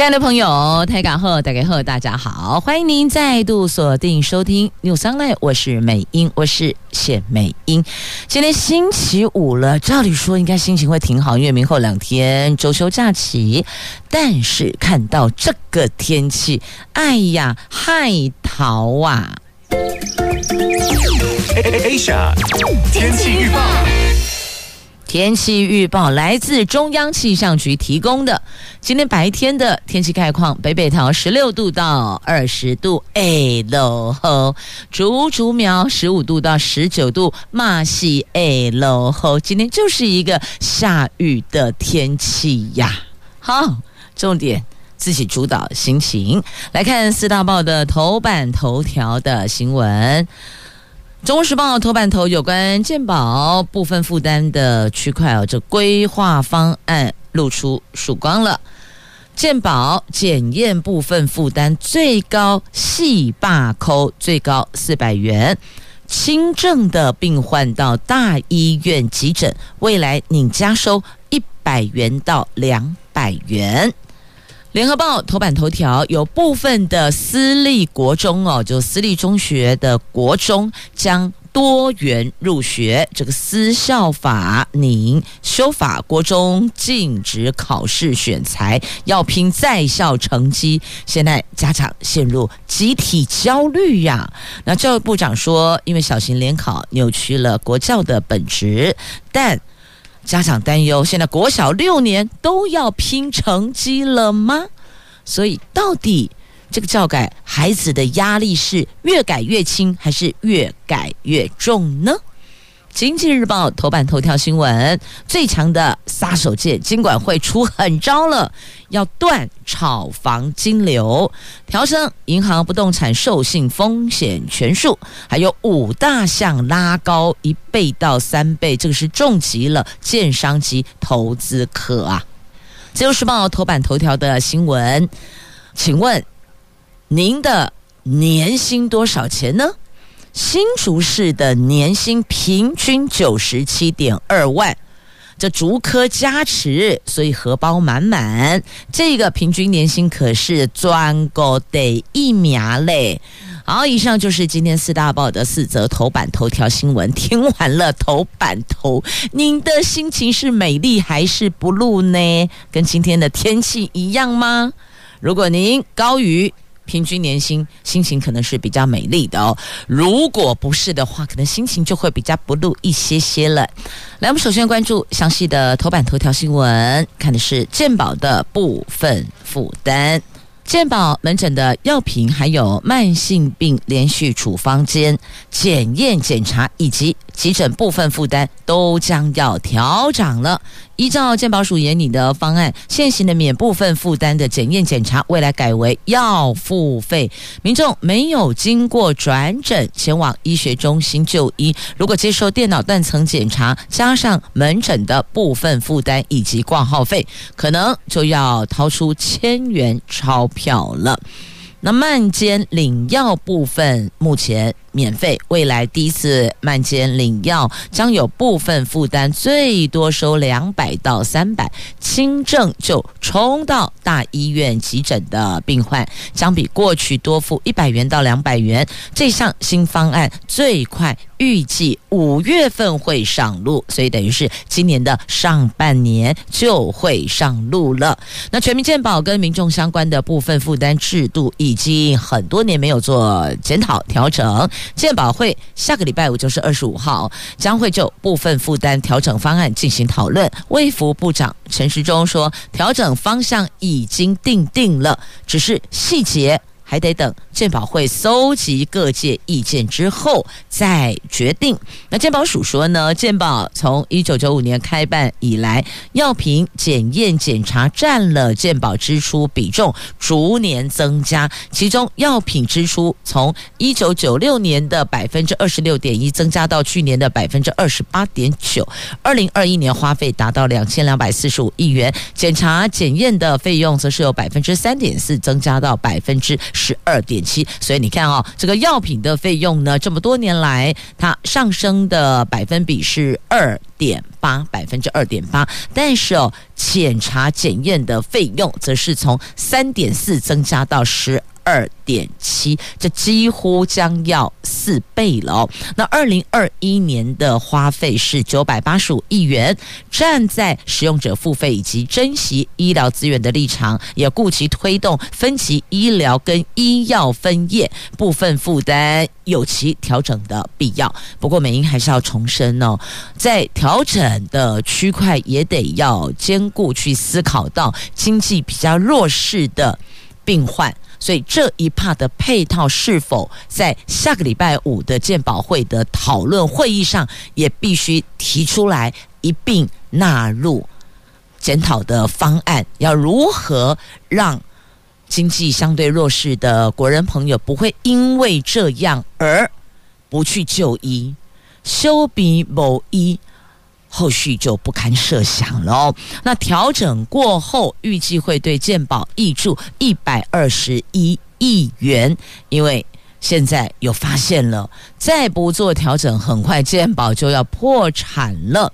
亲爱的朋友，台港后大家好，大家好，欢迎您再度锁定收听 News Online，我是美英，我是谢美英。今天星期五了，照理说应该心情会挺好，因为明后两天周休假期。但是看到这个天气，哎呀，害桃啊！Asia 天气预报。天气预报来自中央气象局提供的。今天白天的天气概况：北北桃十六度到二十度，哎喽吼；竹竹苗十五度到十九度，马西哎喽吼。今天就是一个下雨的天气呀。好，重点自己主导心情。来看四大报的头版头条的新闻。《中国时报》头版头有关健保部分负担的区块哦，这规划方案露出曙光了。健保检验部分负担最高系罢扣最高四百元，轻症的病患到大医院急诊，未来拟加收一百元到两百元。联合报头版头条有部分的私立国中哦，就私立中学的国中将多元入学，这个私校法拟修法，国中禁止考试选材，要拼在校成绩。现在家长陷入集体焦虑呀。那教育部长说，因为小型联考扭曲了国教的本质，但。家长担忧，现在国小六年都要拼成绩了吗？所以到底这个教改孩子的压力是越改越轻，还是越改越重呢？经济日报头版头条新闻：最强的杀手锏，金管会出狠招了，要断炒房金流，调升银行不动产授信风险权数，还有五大项拉高一倍到三倍，这个是重击了建商及投资客啊！自由时报头版头条的新闻，请问您的年薪多少钱呢？新竹市的年薪平均九十七点二万，这竹科加持，所以荷包满满。这个平均年薪可是专高的一苗嘞。好，以上就是今天四大报的四则头版头条新闻。听完了头版头，您的心情是美丽还是不露呢？跟今天的天气一样吗？如果您高于。平均年薪，心情可能是比较美丽的哦。如果不是的话，可能心情就会比较不露一些些了。来，我们首先关注详细的头版头条新闻，看的是健保的部分负担。健保门诊的药品还有慢性病连续处方间检验检查以及急诊部分负担都将要调涨了。依照健保署研拟的方案，现行的免部分负担的检验检查，未来改为要付费。民众没有经过转诊前往医学中心就医，如果接受电脑断层检查，加上门诊的部分负担以及挂号费，可能就要掏出千元钞票了。那慢监领药部分目前免费，未来第一次慢煎领药将有部分负担，最多收两百到三百，轻症就冲到大医院急诊的病患，将比过去多付一百元到两百元。这项新方案最快预计五月份会上路，所以等于是今年的上半年就会上路了。那全民健保跟民众相关的部分负担制度已经很多年没有做检讨调整。健保会下个礼拜五就是二十五号，将会就部分负担调整方案进行讨论。卫福部长陈时中说，调整方向已经定定了，只是细节还得等鉴保会搜集各界意见之后再决定。那鉴保署说呢，鉴保从一九九五年开办以来，药品检验检查占了鉴保支出比重逐年增加，其中药品支出从一九九六年的百分之二十六点一增加到去年的百分之二十八点九，二零二一年花费达到两千两百四十五亿元，检查检验的费用则是有百分之三点四增加到百分之十二点七，所以你看哦，这个药品的费用呢，这么多年来它上升的百分比是二点八，百分之二点八，但是哦，检查检验的费用则是从三点四增加到十。二点七，这几乎将要四倍了。那二零二一年的花费是九百八十五亿元。站在使用者付费以及珍惜医疗资源的立场，也顾及推动分级医疗跟医药分业部分负担有其调整的必要。不过，美英还是要重申哦，在调整的区块也得要兼顾去思考到经济比较弱势的病患。所以这一 part 的配套是否在下个礼拜五的健保会的讨论会议上也必须提出来一并纳入检讨的方案？要如何让经济相对弱势的国人朋友不会因为这样而不去就医？修比某医。后续就不堪设想了。那调整过后，预计会对健保挹注一百二十一亿元，因为现在有发现了，再不做调整，很快健保就要破产了。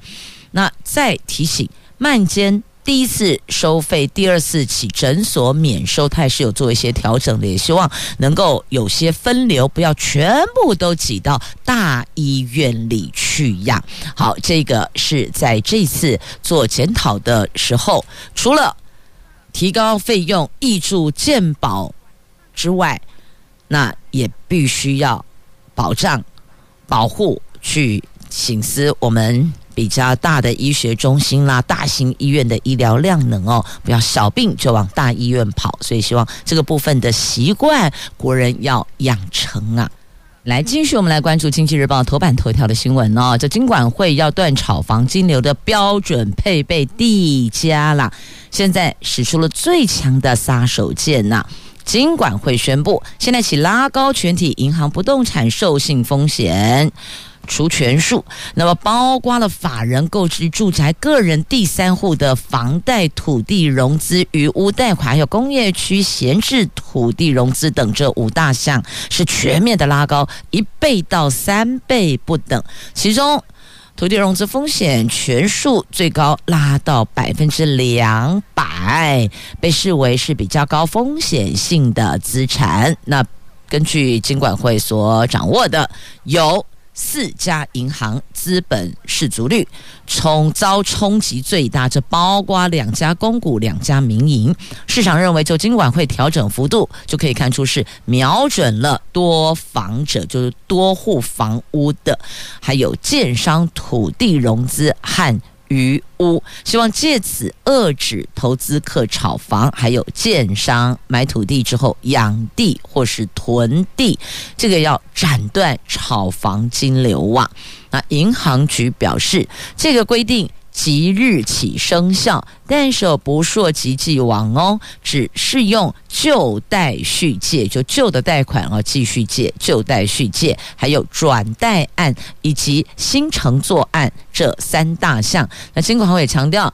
那再提醒，慢煎。第一次收费，第二次起诊所免收，它也是有做一些调整的，也希望能够有些分流，不要全部都挤到大医院里去呀。好，这个是在这次做检讨的时候，除了提高费用、益助健保之外，那也必须要保障、保护，去请思我们。比较大的医学中心啦，大型医院的医疗量能哦，不要小病就往大医院跑，所以希望这个部分的习惯国人要养成啊。来，继续我们来关注《经济日报》头版头条的新闻哦，这金管会要断炒房金流的标准配备地加啦，现在使出了最强的杀手锏呐，金管会宣布，现在起拉高全体银行不动产授信风险。除权数，那么包括了法人购置住宅、个人第三户的房贷、土地融资、余屋贷款，还有工业区闲置土地融资等这五大项，是全面的拉高一倍到三倍不等。其中，土地融资风险权数最高拉到百分之两百，被视为是比较高风险性的资产。那根据金管会所掌握的有。四家银行资本适足率冲遭冲击最大，这包括两家公股、两家民营。市场认为，就今晚会调整幅度，就可以看出是瞄准了多房者，就是多户房屋的，还有建商土地融资和。于屋，希望借此遏制投资客炒房，还有建商买土地之后养地或是囤地，这个要斩断炒房金流啊！那银行局表示，这个规定。即日起生效，但是不涉及既往哦，只适用旧贷续借，就旧的贷款哦，继续借，旧贷续借，还有转贷案以及新承作案这三大项。那金管会也强调。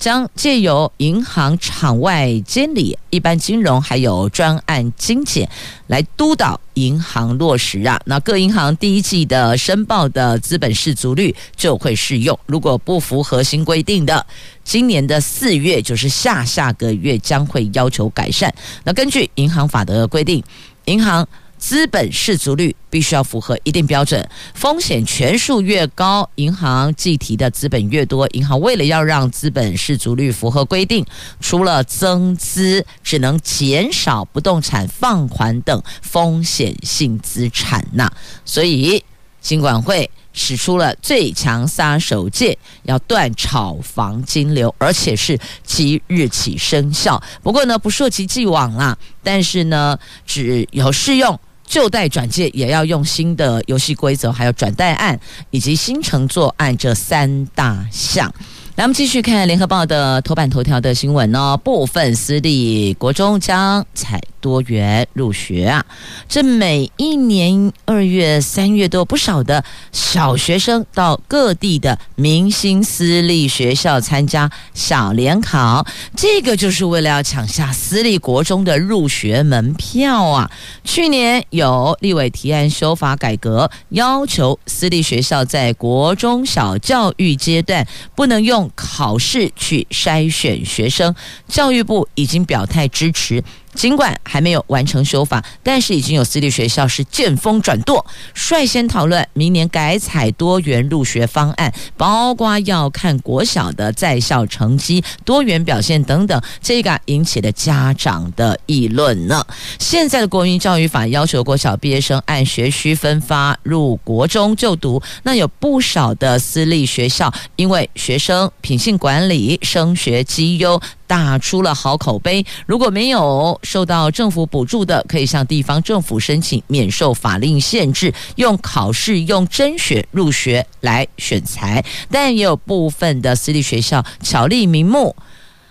将借由银行场外监理、一般金融还有专案精简来督导银行落实啊。那各银行第一季的申报的资本适足率就会适用。如果不符合新规定的，今年的四月就是下下个月将会要求改善。那根据银行法的规定，银行。资本适足率必须要符合一定标准，风险权数越高，银行计提的资本越多。银行为了要让资本适足率符合规定，除了增资，只能减少不动产放款等风险性资产呐。所以，金管会使出了最强杀手锏，要断炒房金流，而且是即日起生效。不过呢，不溯及既往啦，但是呢，只有适用旧贷转借，也要用新的游戏规则，还有转贷案以及新承作案这三大项。来，我们继续看《联合报》的头版头条的新闻哦。部分私立国中将采多元入学啊，这每一年二月、三月都有不少的小学生到各地的明星私立学校参加小联考，这个就是为了要抢下私立国中的入学门票啊。去年有立委提案修法改革，要求私立学校在国中小教育阶段不能用考试去筛选学生，教育部已经表态支持。尽管还没有完成修法，但是已经有私立学校是见风转舵，率先讨论明年改采多元入学方案，包括要看国小的在校成绩、多元表现等等。这个引起了家长的议论呢。现在的国民教育法要求国小毕业生按学区分发入国中就读，那有不少的私立学校因为学生品性管理、升学绩优。打出了好口碑。如果没有受到政府补助的，可以向地方政府申请免受法令限制，用考试、用甄选入学来选材。但也有部分的私立学校巧立名目，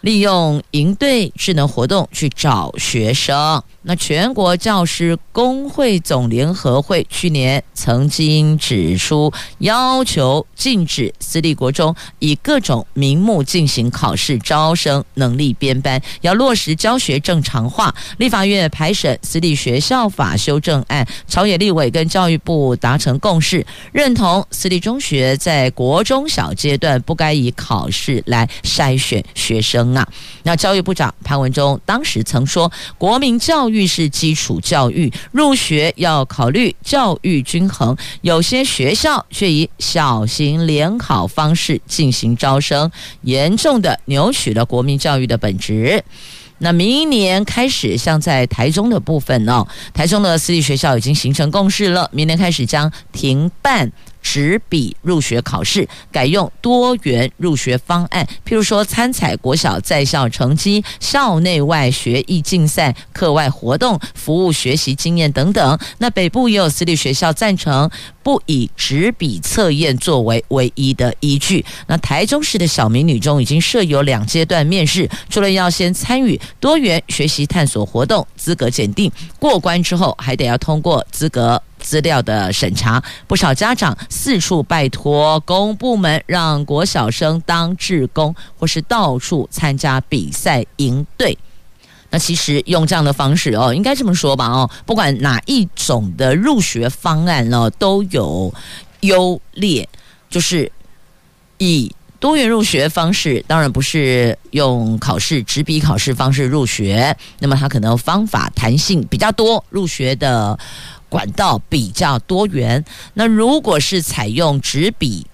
利用营队智能活动去找学生。那全国教师工会总联合会去年曾经指出，要求禁止私立国中以各种名目进行考试招生、能力编班，要落实教学正常化。立法院排审私立学校法修正案，朝野立委跟教育部达成共识，认同私立中学在国中小阶段不该以考试来筛选学生啊。那教育部长潘文忠当时曾说，国民教育是基础教育，入学要考虑教育均衡。有些学校却以小型联考方式进行招生，严重的扭曲了国民教育的本质。那明年开始，像在台中的部分哦，台中的私立学校已经形成共识了，明年开始将停办。纸笔入学考试改用多元入学方案，譬如说参采国小在校成绩、校内外学艺竞赛、课外活动、服务学习经验等等。那北部也有私立学校赞成不以纸笔测验作为唯一的依据。那台中市的小明女中已经设有两阶段面试，除了要先参与多元学习探索活动，资格检定过关之后，还得要通过资格。资料的审查，不少家长四处拜托公部门让国小生当志工，或是到处参加比赛营队。那其实用这样的方式哦，应该这么说吧哦，不管哪一种的入学方案呢，都有优劣。就是以多元入学方式，当然不是用考试纸笔考试方式入学，那么它可能方法弹性比较多，入学的。管道比较多元，那如果是采用纸笔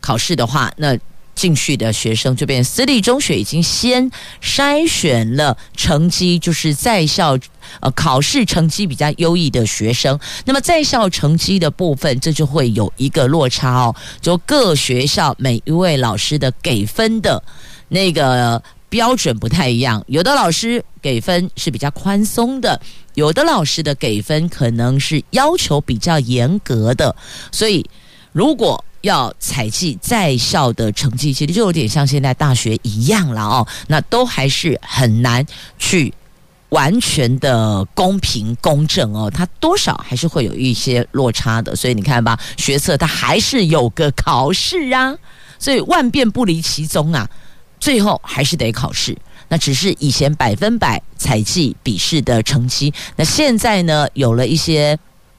考试的话，那进去的学生这边私立中学已经先筛选了成绩，就是在校呃考试成绩比较优异的学生。那么在校成绩的部分，这就会有一个落差哦，就各学校每一位老师的给分的那个。标准不太一样，有的老师给分是比较宽松的，有的老师的给分可能是要求比较严格的。所以，如果要采集在校的成绩，其实就有点像现在大学一样了哦。那都还是很难去完全的公平公正哦，它多少还是会有一些落差的。所以你看吧，学测它还是有个考试啊，所以万变不离其宗啊。最后还是得考试，那只是以前百分百采计笔试的成绩，那现在呢，有了一些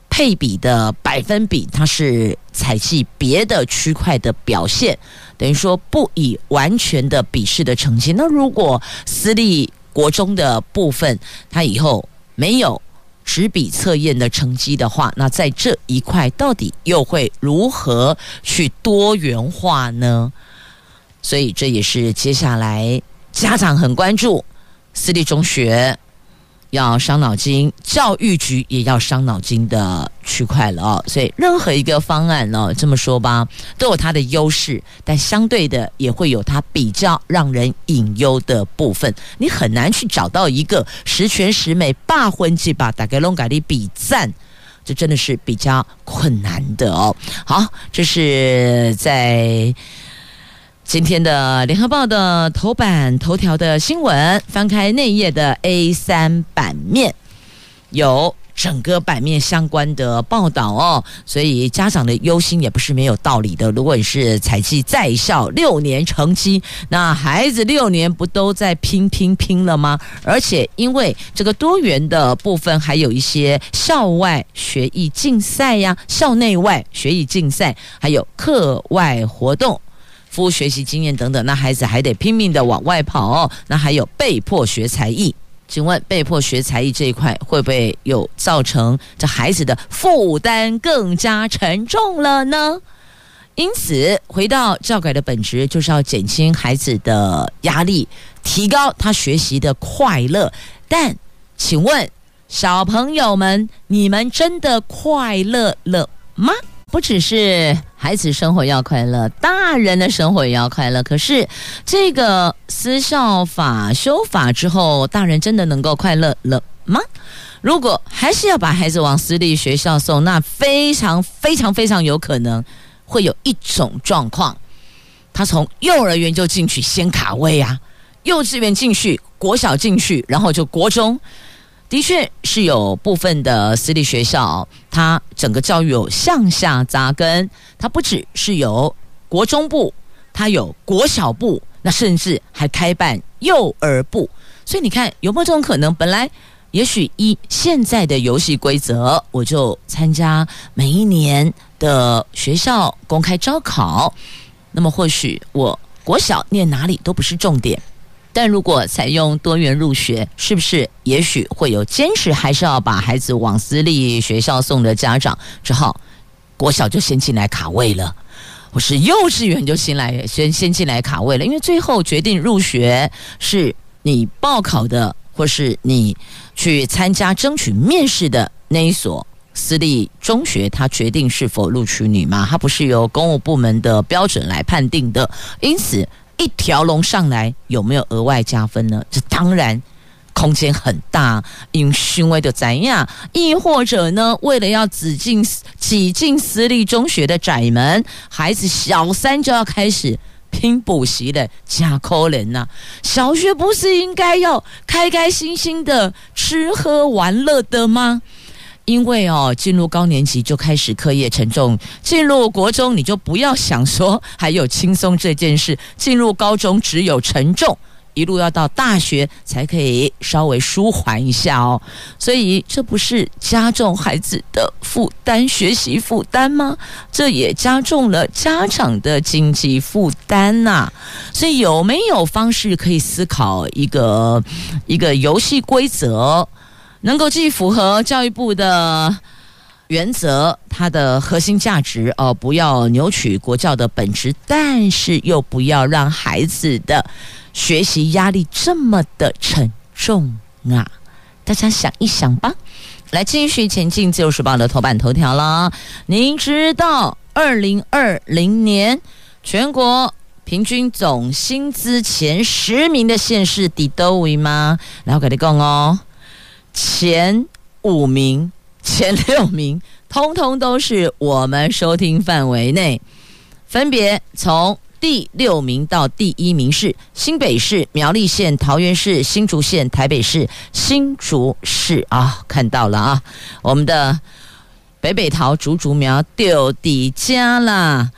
配比的百分比，它是采计别的区块的表现，等于说不以完全的笔试的成绩。那如果私立国中的部分，它以后没有纸笔测验的成绩的话，那在这一块到底又会如何去多元化呢？所以这也是接下来家长很关注私立中学要伤脑筋，教育局也要伤脑筋的区块了哦。所以任何一个方案呢，这么说吧，都有它的优势，但相对的也会有它比较让人隐忧的部分。你很难去找到一个十全十美、霸婚计把大概拢改的比赞，这真的是比较困难的哦。好，这是在。今天的联合报的头版头条的新闻，翻开内页的 A 三版面，有整个版面相关的报道哦。所以家长的忧心也不是没有道理的。如果你是采计在校六年成绩，那孩子六年不都在拼拼拼了吗？而且因为这个多元的部分，还有一些校外学艺竞赛呀、校内外学艺竞赛，还有课外活动。不学习经验等等，那孩子还得拼命的往外跑。那还有被迫学才艺，请问被迫学才艺这一块会不会有造成这孩子的负担更加沉重了呢？因此，回到教改的本质，就是要减轻孩子的压力，提高他学习的快乐。但，请问小朋友们，你们真的快乐了吗？不只是孩子生活要快乐，大人的生活也要快乐。可是这个私校法修法之后，大人真的能够快乐了吗？如果还是要把孩子往私立学校送，那非常非常非常有可能会有一种状况：他从幼儿园就进去先卡位啊，幼稚园进去，国小进去，然后就国中。的确是有部分的私立学校，它整个教育有向下扎根，它不只是有国中部，它有国小部，那甚至还开办幼儿部。所以你看有没有这种可能？本来也许依现在的游戏规则，我就参加每一年的学校公开招考，那么或许我国小念哪里都不是重点。但如果采用多元入学，是不是也许会有坚持还是要把孩子往私立学校送的家长，只好国小就先进来卡位了，或是幼稚园就先来先先进来卡位了？因为最后决定入学是你报考的，或是你去参加争取面试的那一所私立中学，它决定是否录取你嘛？它不是由公务部门的标准来判定的，因此。一条龙上来有没有额外加分呢？这当然空间很大，因虚伪的怎样？亦或者呢？为了要挤进挤进私立中学的窄门，孩子小三就要开始拼补习的加可人呐！小学不是应该要开开心心的吃喝玩乐的吗？因为哦，进入高年级就开始课业沉重，进入国中你就不要想说还有轻松这件事，进入高中只有沉重，一路要到大学才可以稍微舒缓一下哦。所以这不是加重孩子的负担、学习负担吗？这也加重了家长的经济负担呐。所以有没有方式可以思考一个一个游戏规则？能够既符合教育部的原则，它的核心价值哦，不要扭曲国教的本质，但是又不要让孩子的学习压力这么的沉重啊！大家想一想吧。来，继续前进，《自由时报》的头版头条了。您知道，二零二零年全国平均总薪资前十名的县市第多位吗？来，我给你讲哦。前五名、前六名，通通都是我们收听范围内。分别从第六名到第一名是新北市、苗栗县、桃园市、新竹县、台北市、新竹市啊，看到了啊，我们的北北桃竹竹苗丢底家啦。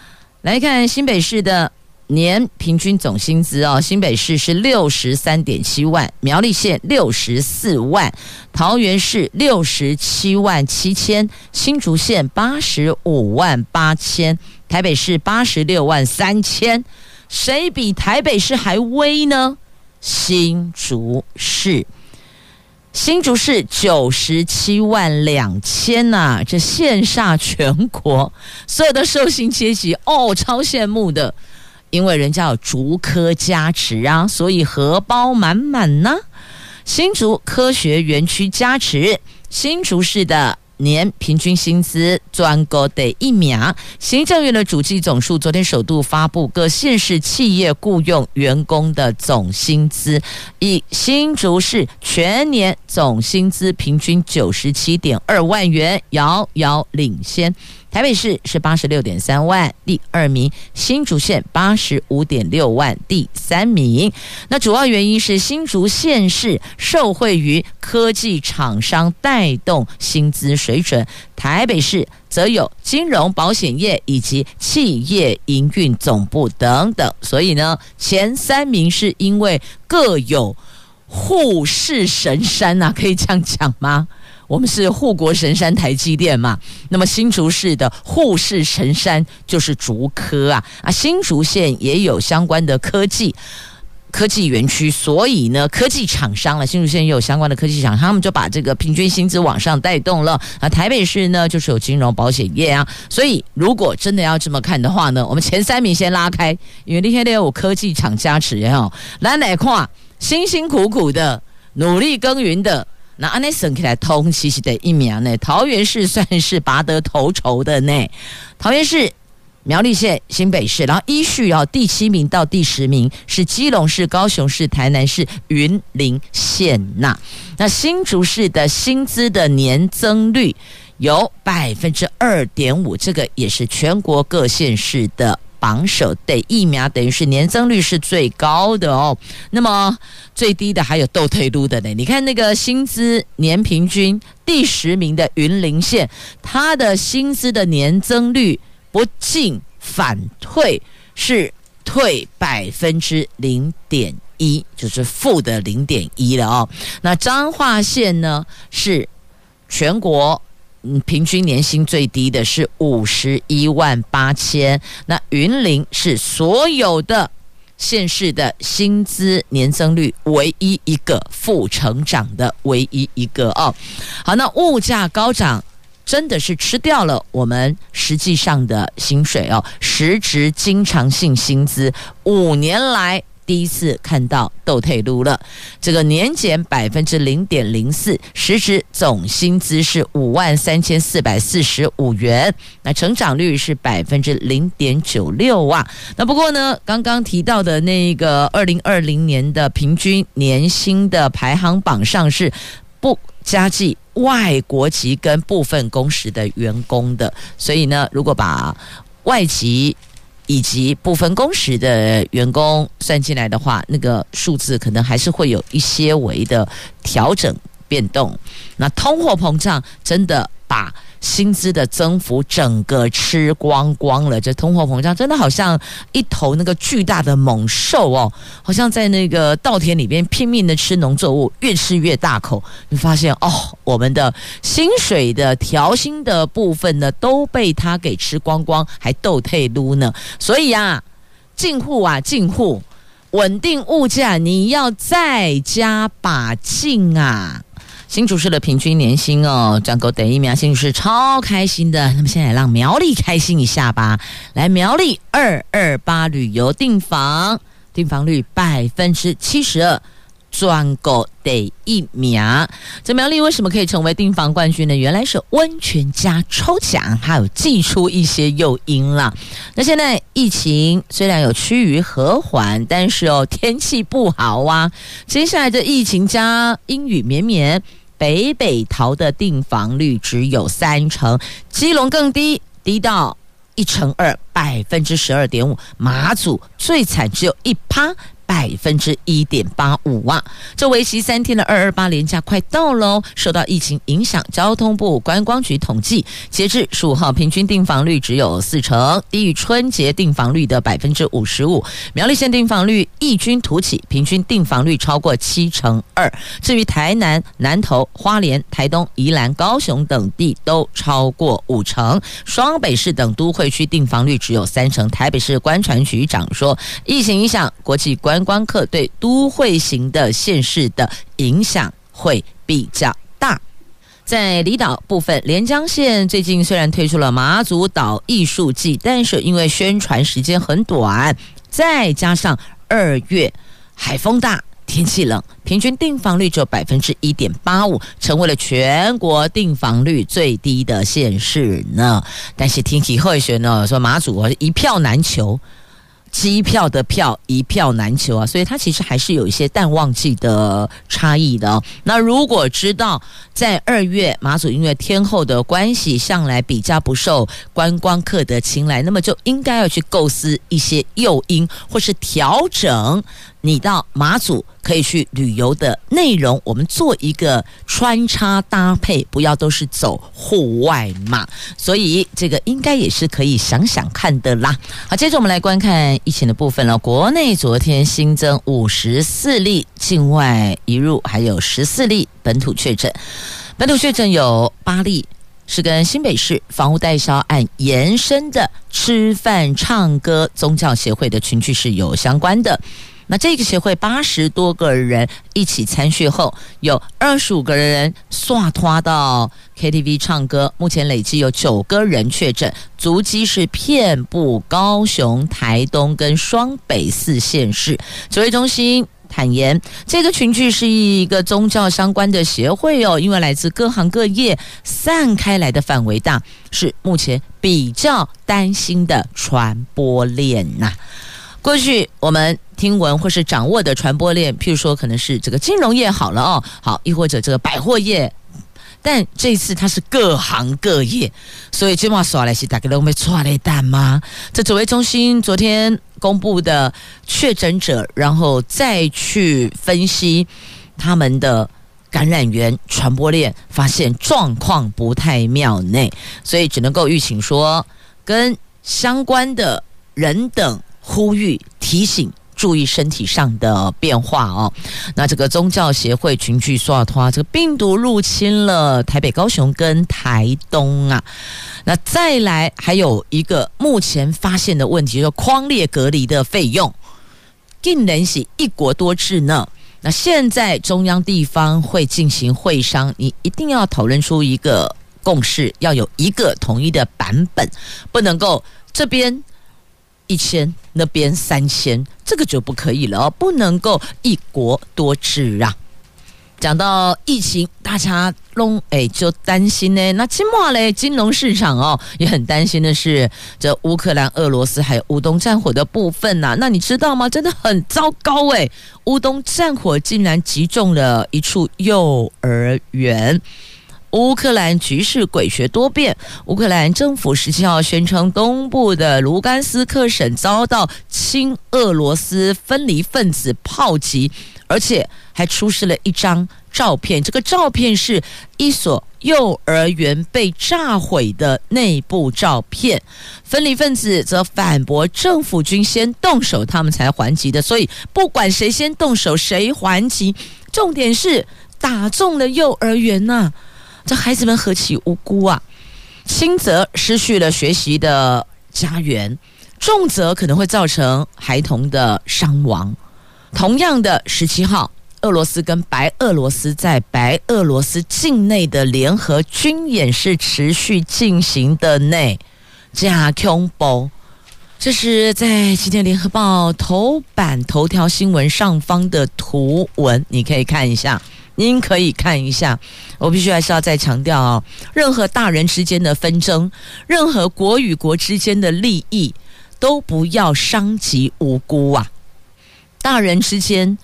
来看新北市的。年平均总薪资哦，新北市是六十三点七万，苗栗县六十四万，桃园市六十七万七千，新竹县八十五万八千，台北市八十六万三千，谁比台北市还威呢？新竹市，新竹市九十七万两千呐，这羡煞全国所有的受薪阶级哦，超羡慕的。因为人家有竹科加持啊，所以荷包满满呢。新竹科学园区加持，新竹市的。年平均薪资专高得一秒，行政院的主计总数昨天首度发布各县市企业雇佣员工的总薪资，以新竹市全年总薪资平均九十七点二万元，遥遥领先。台北市是八十六点三万，第二名；新竹县八十五点六万，第三名。那主要原因是新竹县市受惠于科技厂商带动薪资水准，台北市则有金融、保险业以及企业营运总部等等。所以呢，前三名是因为各有护士神山呐、啊，可以这样讲吗？我们是护国神山台积电嘛，那么新竹市的护市神山就是竹科啊啊，新竹县也有相关的科技科技园区，所以呢，科技厂商了，新竹县也有相关的科技厂，他们就把这个平均薪资往上带动了啊。台北市呢，就是有金融保险业啊，所以如果真的要这么看的话呢，我们前三名先拉开，因为那天都有科技厂加持哈，来来看辛辛苦苦的努力耕耘的。那安内省起来通其实的一名呢，桃园市算是拔得头筹的呢。桃园市、苗栗县、新北市，然后依序啊，第七名到第十名是基隆市、高雄市、台南市、云林县呐。那新竹市的薪资的年增率有百分之二点五，这个也是全国各县市的。榜首的疫苗等于是年增率是最高的哦，那么最低的还有倒退路的呢。你看那个薪资年平均第十名的云林县，它的薪资的年增率不进反退，是退百分之零点一，就是负的零点一了哦。那彰化县呢是全国。嗯，平均年薪最低的是五十一万八千。那云林是所有的县市的薪资年增率唯一一个负成长的唯一一个哦。好，那物价高涨真的是吃掉了我们实际上的薪水哦，实值经常性薪资五年来。第一次看到斗退路了，这个年减百分之零点零四，实质总薪资是五万三千四百四十五元，那成长率是百分之零点九六啊。那不过呢，刚刚提到的那个二零二零年的平均年薪的排行榜上是不加计外国籍跟部分工时的员工的，所以呢，如果把外籍以及部分工时的员工算进来的话，那个数字可能还是会有一些微的调整变动。那通货膨胀真的把薪资的增幅整个吃光光了，这通货膨胀真的好像一头那个巨大的猛兽哦，好像在那个稻田里边拼命的吃农作物，越吃越大口。你发现哦，我们的薪水的调薪的部分呢，都被它给吃光光，还斗退撸呢。所以啊，进户啊，进户，稳定物价，你要再加把劲啊！新竹市的平均年薪哦，赚够第一名，新竹市超开心的。那么现在让苗栗开心一下吧。来，苗栗二二八旅游订房，订房率百分之七十二，赚够第一名。这苗栗为什么可以成为订房冠军呢？原来是温泉加抽奖，还有寄出一些诱因啦。那现在疫情虽然有趋于和缓，但是哦，天气不好啊。接下来的疫情加阴雨绵绵。北北桃的订房率只有三成，基隆更低，低到一成二，百分之十二点五。马祖最惨，只有一趴。百分之一点八五啊！这为期三天的二二八连假快到喽。受到疫情影响，交通部观光局统计，截至十五号，平均订房率只有四成，低于春节订房率的百分之五十五。苗栗县订房率异军突起，平均订房率超过七成二。至于台南、南投、花莲、台东、宜兰、高雄等地都超过五成。双北市等都会区订房率只有三成。台北市观船局长说，疫情影响国际观。观光客对都会型的县市的影响会比较大。在离岛部分，连江县最近虽然推出了马祖岛艺术季，但是因为宣传时间很短，再加上二月海风大。天气冷，平均订房率只有百分之一点八五，成为了全国订房率最低的县市呢。但是听起后选呢，说马祖一票难求。机票的票一票难求啊，所以它其实还是有一些淡旺季的差异的。那如果知道在二月马祖因为天后的关系，向来比较不受观光客的青睐，那么就应该要去构思一些诱因或是调整。你到马祖可以去旅游的内容，我们做一个穿插搭配，不要都是走户外嘛。所以这个应该也是可以想想看的啦。好，接着我们来观看疫情的部分了。国内昨天新增五十四例境外移入，还有十四例本土确诊。本土确诊有八例是跟新北市房屋代销案延伸的吃饭唱歌宗教协会的群聚是有相关的。那这个协会八十多个人一起参叙后，有二十五个人刷拖到 KTV 唱歌，目前累计有九个人确诊，足迹是遍布高雄、台东跟双北四县市。指挥中心坦言，这个群聚是一个宗教相关的协会哦，因为来自各行各业，散开来的范围大，是目前比较担心的传播链呐、过去我们听闻或是掌握的传播链，譬如说可能是这个金融业好了哦，好，亦或者这个百货业，但这一次它是各行各业，所以今晚说来是大家都没错嘞蛋吗？这指挥中心昨天公布的确诊者，然后再去分析他们的感染源传播链，发现状况不太妙内，所以只能够预请说跟相关的人等。呼吁提醒注意身体上的变化哦。那这个宗教协会群聚刷拖，这个病毒入侵了台北、高雄跟台东啊。那再来还有一个目前发现的问题，就是匡列隔离的费用，竟然是一国多制呢。那现在中央地方会进行会商，你一定要讨论出一个共识，要有一个统一的版本，不能够这边。一千那边三千，这个就不可以了哦，不能够一国多制啊！讲到疫情，大家拢哎就担心呢。那今末嘞，金融市场哦也很担心的是这乌克兰、俄罗斯还有乌东战火的部分呐、那你知道吗？真的很糟糕哎！乌东战火竟然击中了一处幼儿园。乌克兰局势诡谲多变。乌克兰政府十七号宣称，东部的卢甘斯克省遭到亲俄罗斯分离分子炮击，而且还出示了一张照片。这个照片是一所幼儿园被炸毁的内部照片。分离分子则反驳，政府军先动手，他们才还击的。所以，不管谁先动手，谁还击，重点是打中了幼儿园呐、这孩子们何其无辜啊！轻则失去了学习的家园，重则可能会造成孩童的伤亡。同样的，十七号，俄罗斯跟白俄罗斯在白俄罗斯境内的联合军演是持续进行的内。加恐怖，这是在今天联合报头版头条新闻上方的图文，你可以看一下。您可以看一下，我必须还是要再强调哦，任何大人之间的纷争，任何国与国之间的利益，都不要伤及无辜啊！大人之间，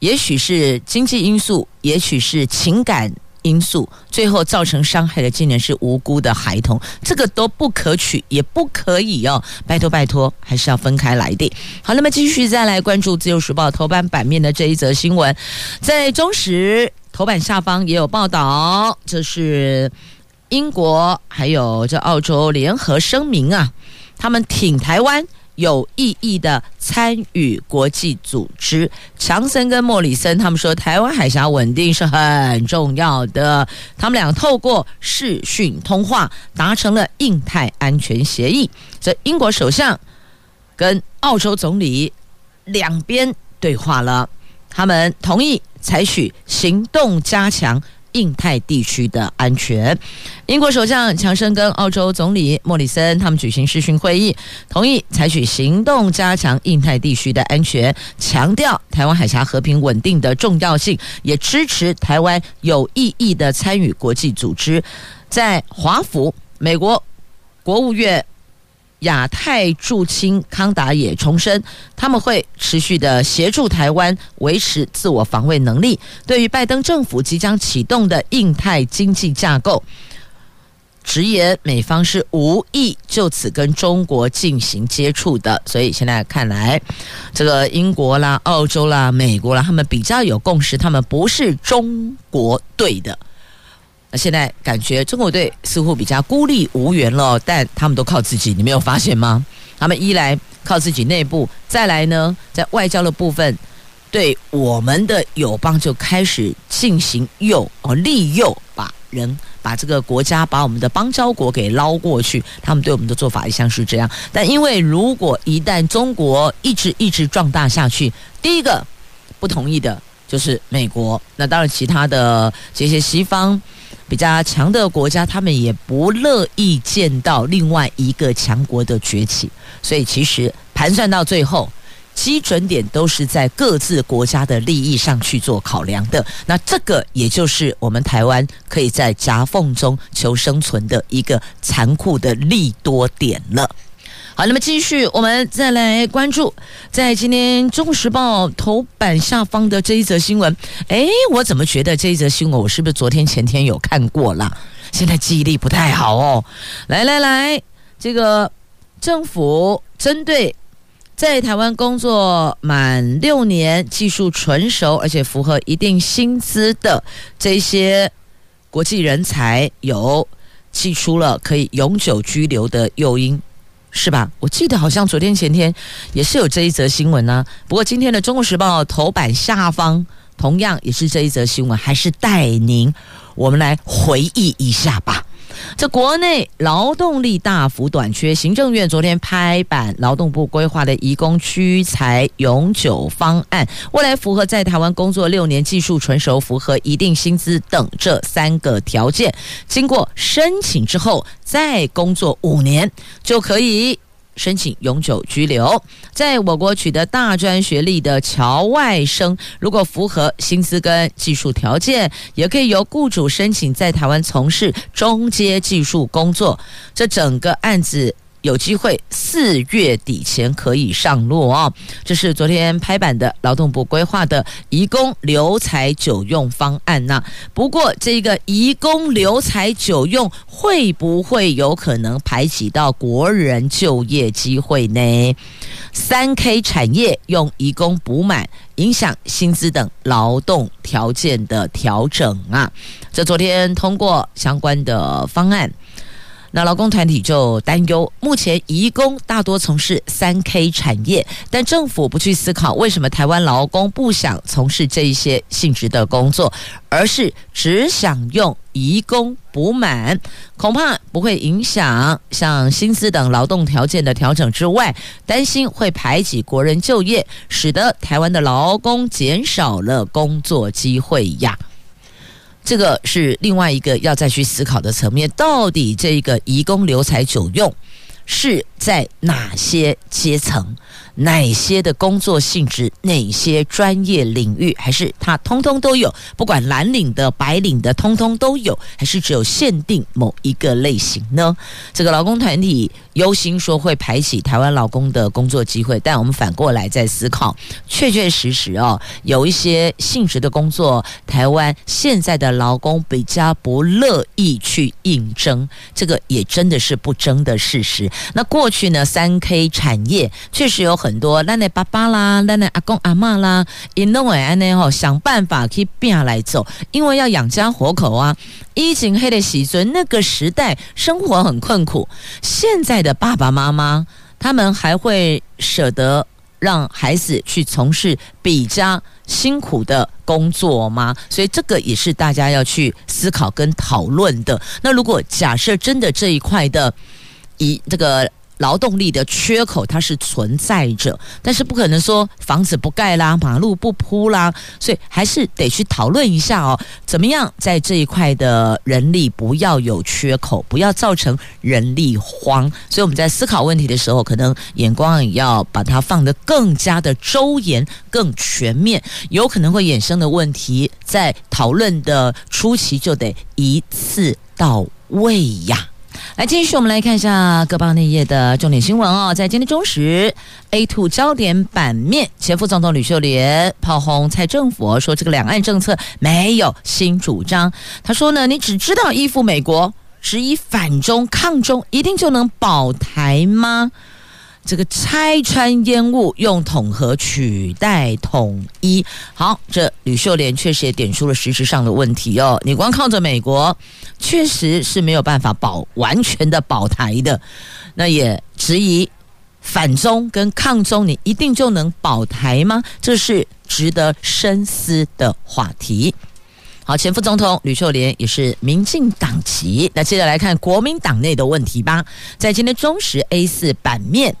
也许是经济因素，也许是情感因素，最后造成伤害的竟然是无辜的孩童，这个都不可取，也不可以哦！拜托拜托，还是要分开来的。好，那么继续再来关注《自由时报》头版版面的这一则新闻，在中时。头版下方也有报道，这是英国还有这澳洲联合声明啊，他们挺台湾有意义的参与国际组织。强森跟莫里森他们说，台湾海峡稳定是很重要的。他们俩透过视讯通话达成了印太安全协议。这英国首相跟澳洲总理两边对话了，他们同意。采取行动加强印太地区的安全。英国首相强生跟澳洲总理莫里森他们举行视讯会议，同意采取行动加强印太地区的安全，强调台湾海峡和平稳定的重要性，也支持台湾有意义的参与国际组织。在华府，美国国务院。亚太驻青康达也重申，他们会持续的协助台湾维持自我防卫能力。对于拜登政府即将启动的印太经济架构，直言美方是无意就此跟中国进行接触的。所以现在看来，这个英国啦、澳洲啦、美国啦，他们比较有共识，他们不是中国队的。现在感觉中国队似乎比较孤立无援了，但他们都靠自己，你没有发现吗？他们一来靠自己内部，再来呢，在外交的部分，对我们的友邦就开始进行诱哦利诱，把人把这个国家把我们的邦交国给捞过去。他们对我们的做法一向是这样，但因为如果一旦中国一直一直壮大下去，第一个不同意的就是美国，那当然其他的这些西方。比较强的国家，他们也不乐意见到另外一个强国的崛起，所以其实盘算到最后，基准点都是在各自国家的利益上去做考量的。那这个也就是我们台湾可以在夹缝中求生存的一个残酷的利多点了。好，那么继续，我们再来关注在今天《中时报》头版下方的这一则新闻。诶，我怎么觉得这一则新闻我是不是昨天前天有看过了？现在记忆力不太好哦。来来来，这个政府针对在台湾工作满六年、技术纯熟而且符合一定薪资的这些国际人才，有寄出了可以永久居留的诱因。是吧？我记得好像昨天前天也是有这一则新闻呢、不过今天的《中国时报》头版下方同样也是这一则新闻，还是带您我们来回忆一下吧。这国内劳动力大幅短缺，行政院昨天拍板，劳动部规划的移工居才永久方案，未来符合在台湾工作六年、技术纯熟、符合一定薪资等这三个条件，经过申请之后，再工作五年就可以。申请永久居留，在我国取得大专学历的侨外生，如果符合薪资跟技术条件，也可以由雇主申请在台湾从事中阶技术工作。这整个案子。有机会四月底前可以上路哦，这是昨天拍板的劳动部规划的移工留才久用方案呐。不过，这个移工留才久用会不会有可能排挤到国人就业机会呢？三 K 产业用移工补满，影响薪资等劳动条件的调整啊。这昨天通过相关的方案。那劳工团体就担忧，目前移工大多从事三 K 产业，但政府不去思考为什么台湾劳工不想从事这一些性质的工作，而是只想用移工补满，恐怕不会影响像薪资等劳动条件的调整之外，担心会排挤国人就业，使得台湾的劳工减少了工作机会呀。这个是另外一个要再去思考的层面，到底这个移工留才久用是在哪些阶层？哪些的工作性质，哪些专业领域，还是它通通都有？不管蓝领的、白领的，通通都有，还是只有限定某一个类型呢？这个劳工团体忧心说会排挤台湾劳工的工作机会，但我们反过来再思考，确确实实哦，有一些性质的工作，台湾现在的劳工比较不乐意去应征，这个也真的是不争的事实。那过去呢，三 K 产业确实有。很多，咱的爸爸啦，咱的阿公阿嬷啦，因拢会安尼吼，想办法去拼来走，因为要养家活口啊。以前黑的时阵，那个时代生活很困苦。现在的爸爸妈妈，他们还会舍得让孩子去从事比较辛苦的工作吗？所以这个也是大家要去思考跟讨论的。那如果假设真的这一块的，以这个。劳动力的缺口它是存在着，但是不可能说房子不盖啦，马路不铺啦，所以还是得去讨论一下哦，怎么样在这一块的人力不要有缺口，不要造成人力荒。所以我们在思考问题的时候，可能眼光也要把它放得更加的周延、更全面，有可能会衍生的问题，在讨论的初期就得一次到位呀。来，继续我们来看一下各报内页的重点新闻哦。在今天中时 A two 焦点版面，前副总统吕秀莲炮轰蔡政府，说这个两岸政策没有新主张。他说呢，你只知道依附美国，只以反中抗中，一定就能保台吗？这个拆穿烟雾，用统合取代统一。好，这吕秀莲确实也点出了实质上的问题哦。你光靠着美国，确实是没有办法保完全的保台的。那也质疑反中跟抗中，你一定就能保台吗？这是值得深思的话题。好，前副总统吕秀莲也是民进党籍。那接着来看国民党内的问题吧。在今天中时 A 四版面。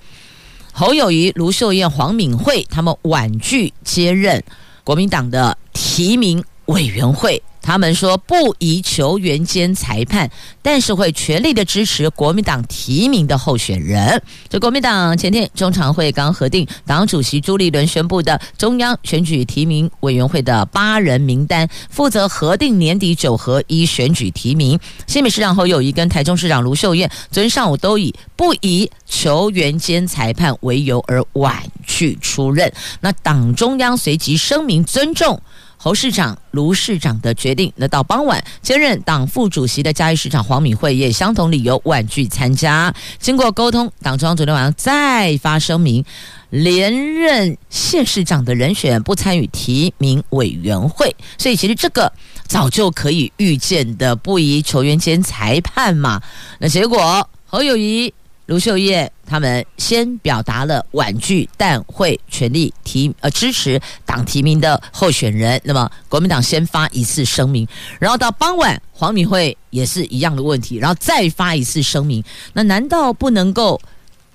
侯友谊、卢秀燕、黄敏惠他们婉拒接任国民党的提名。委员会。他们说不宜球员兼裁判，但是会全力的支持国民党提名的候选人。这国民党前天中常会刚核定党主席朱立伦宣布的中央选举提名委员会的八人名单，负责核定年底九合一选举提名。新北市长侯友谊跟台中市长卢秀燕昨天上午都以不宜球员兼裁判为由而婉拒出任。那党中央随即声明尊重。侯市长、卢市长的决定，那到傍晚兼任党副主席的嘉义市长黄敏惠也相同理由婉拒参加。经过沟通，党中央昨天晚上再发声明，连任县市长的人选不参与提名委员会。所以其实这个早就可以预见的，不宜球员兼裁判嘛。那结果侯友谊。卢秀燕他们先表达了婉拒，但会全力提呃支持党提名的候选人。那么国民党先发一次声明，然后到傍晚黄敏惠也是一样的问题，然后再发一次声明。那难道不能够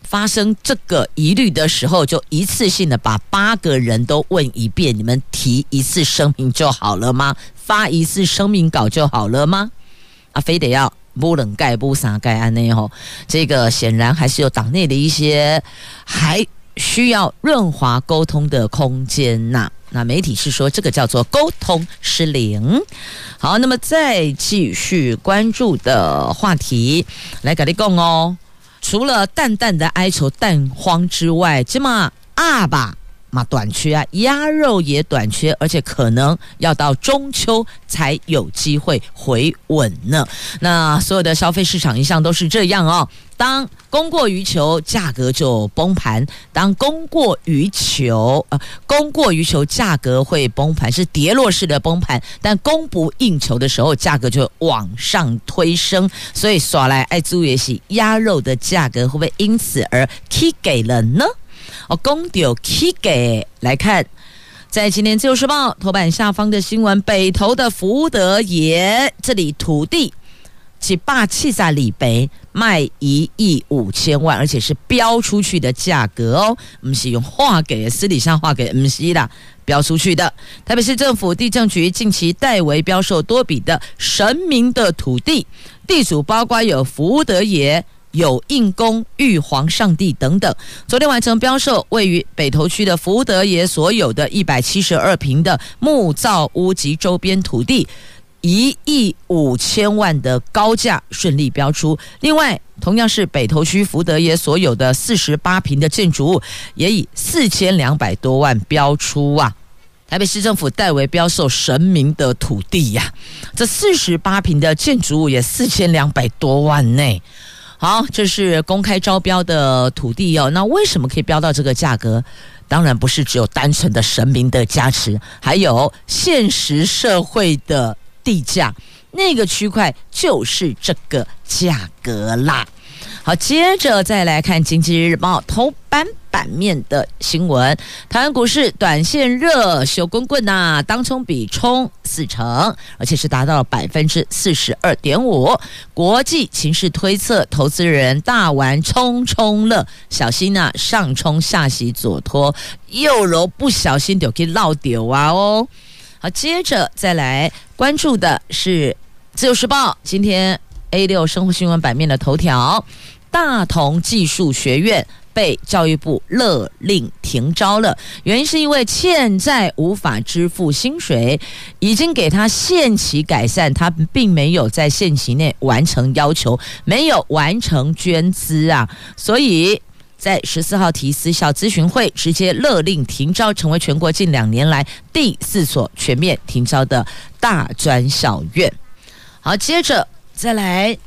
发生这个疑虑的时候，就一次性的把八个人都问一遍？你们提一次声明就好了吗？发一次声明稿就好了吗？啊，非得要？不能盖不撒盖安内吼，这个显然还是有党内的一些还需要润滑沟通的空间呐。那媒体是说这个叫做沟通失灵。好，那么再继续关注的话题来跟你讲哦，除了淡淡的哀愁淡荒之外，这么阿爸。嘛，短缺啊，鸭肉也短缺，而且可能要到中秋才有机会回稳呢。那所有的消费市场一向都是这样哦，当供过于求，价格就崩盘；当供过于求，呃，供过于求，价格会崩盘，是跌落式的崩盘。但供不应求的时候，价格就往上推升。所以，耍来爱猪也喜鸭肉的价格会不会因此而踢给了呢？哦，公丢 K 给来看，在今天自由时报头版下方的新闻，北投的福德爷这里土地几霸气在里北卖一亿五千万，而且是标出去的价格哦，不是用画给私底下画给 M C 的标出去的。台北市政府地政局近期代为标售多笔的神明的土地，地主包括有福德爷。有印公、玉皇上帝等等，昨天完成标售，位于北投区的福德爷所有的一百七十二坪的木造屋及周边土地，一亿五千万的高价顺利标出。另外，同样是北投区福德爷所有的四十八坪的建筑物，也以四千两百多万标出啊！台北市政府代为标售神明的土地呀、这四十八坪的建筑物也四千两百多万呢。好，这是公开招标的土地哦。那为什么可以标到这个价格？当然不是只有单纯的神明的加持，还有现实社会的地价，那个区块就是这个价格啦。好，接着再来看《经济日报》头版版面的新闻，台湾股市短线热，小棍棍呐，当冲比冲四成，而且是达到了百分之四十二点五。国际情势推测，投资人大玩冲冲乐，小心呐、啊，上冲下洗左拖，右揉不小心就可以落掉啊哦。好，接着再来关注的是《自由时报》今天 A 六生活新闻版面的头条：大同技术学院。被教育部勒令停招了，原因是因为欠债无法支付薪水，已经给他限期改善，他并没有在限期内完成要求，没有完成捐资啊，所以在十四号提私校咨询会，直接勒令停招，成为全国近两年来第四所全面停招的大专校院。好，接着再来。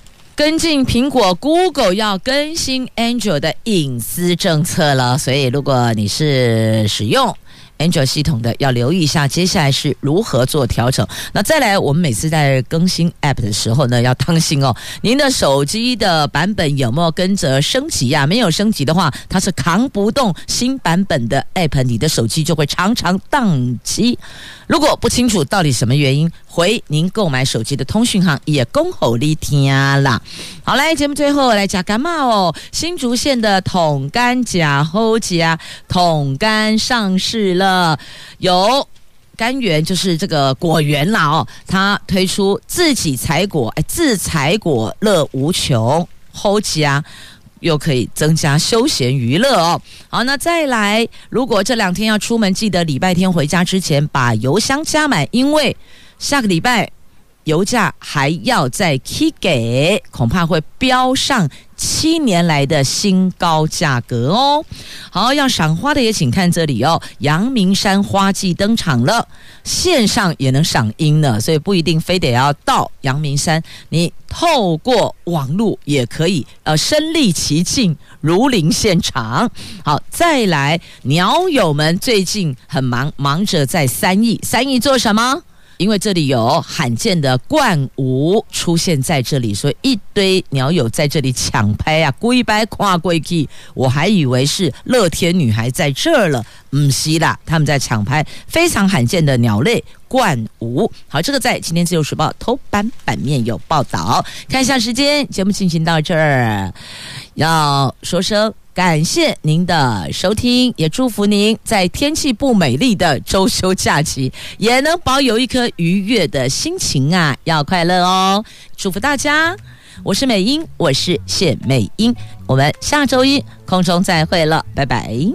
跟进苹果、Google 要更新 Android 的隐私政策了，所以如果你是使用 Android 系统的，要留意一下接下来是如何做调整。那再来，我们每次在更新 App 的时候呢，要当心哦，您的手机的版本有没有跟着升级呀？没有升级的话，它是扛不动新版本的 App，你的手机就会常常宕机。如果不清楚到底什么原因，回您购买手机的通讯行也恭候你听啦。好，来节目最后来讲干嘛哦？新竹县的桶柑假后家桶柑上市了，有柑园就是这个果园啦哦，它推出自己采果，哎，自采果乐无穷后家。又可以增加休闲娱乐哦。好，那再来，如果这两天要出门，记得礼拜天回家之前把油箱加满，因为下个礼拜。油价还要再 K 给，恐怕会飙上七年来的新高价格哦。好，要赏花的也请看这里哦，阳明山花季登场了，线上也能赏樱呢，所以不一定非得要到阳明山，你透过网络也可以，呃，身历其境，如临现场。好，再来，鸟友们最近很忙，忙着在三义，三义做什么？因为这里有罕见的冠鹌出现在这里，所以一堆鸟友在这里抢拍啊，龟掰跨过去，我还以为是乐天女孩在这儿了，唔西啦，他们在抢拍非常罕见的鸟类冠鹌。好，这个在今天自由时报头版版面有报道。看一下时间，节目进行到这儿，要说声。感谢您的收听，也祝福您在天气不美丽的周休假期，也能保有一颗愉悦的心情啊！要快乐哦！祝福大家，我是美英，我是谢美英，我们下周一空中再会了，拜拜。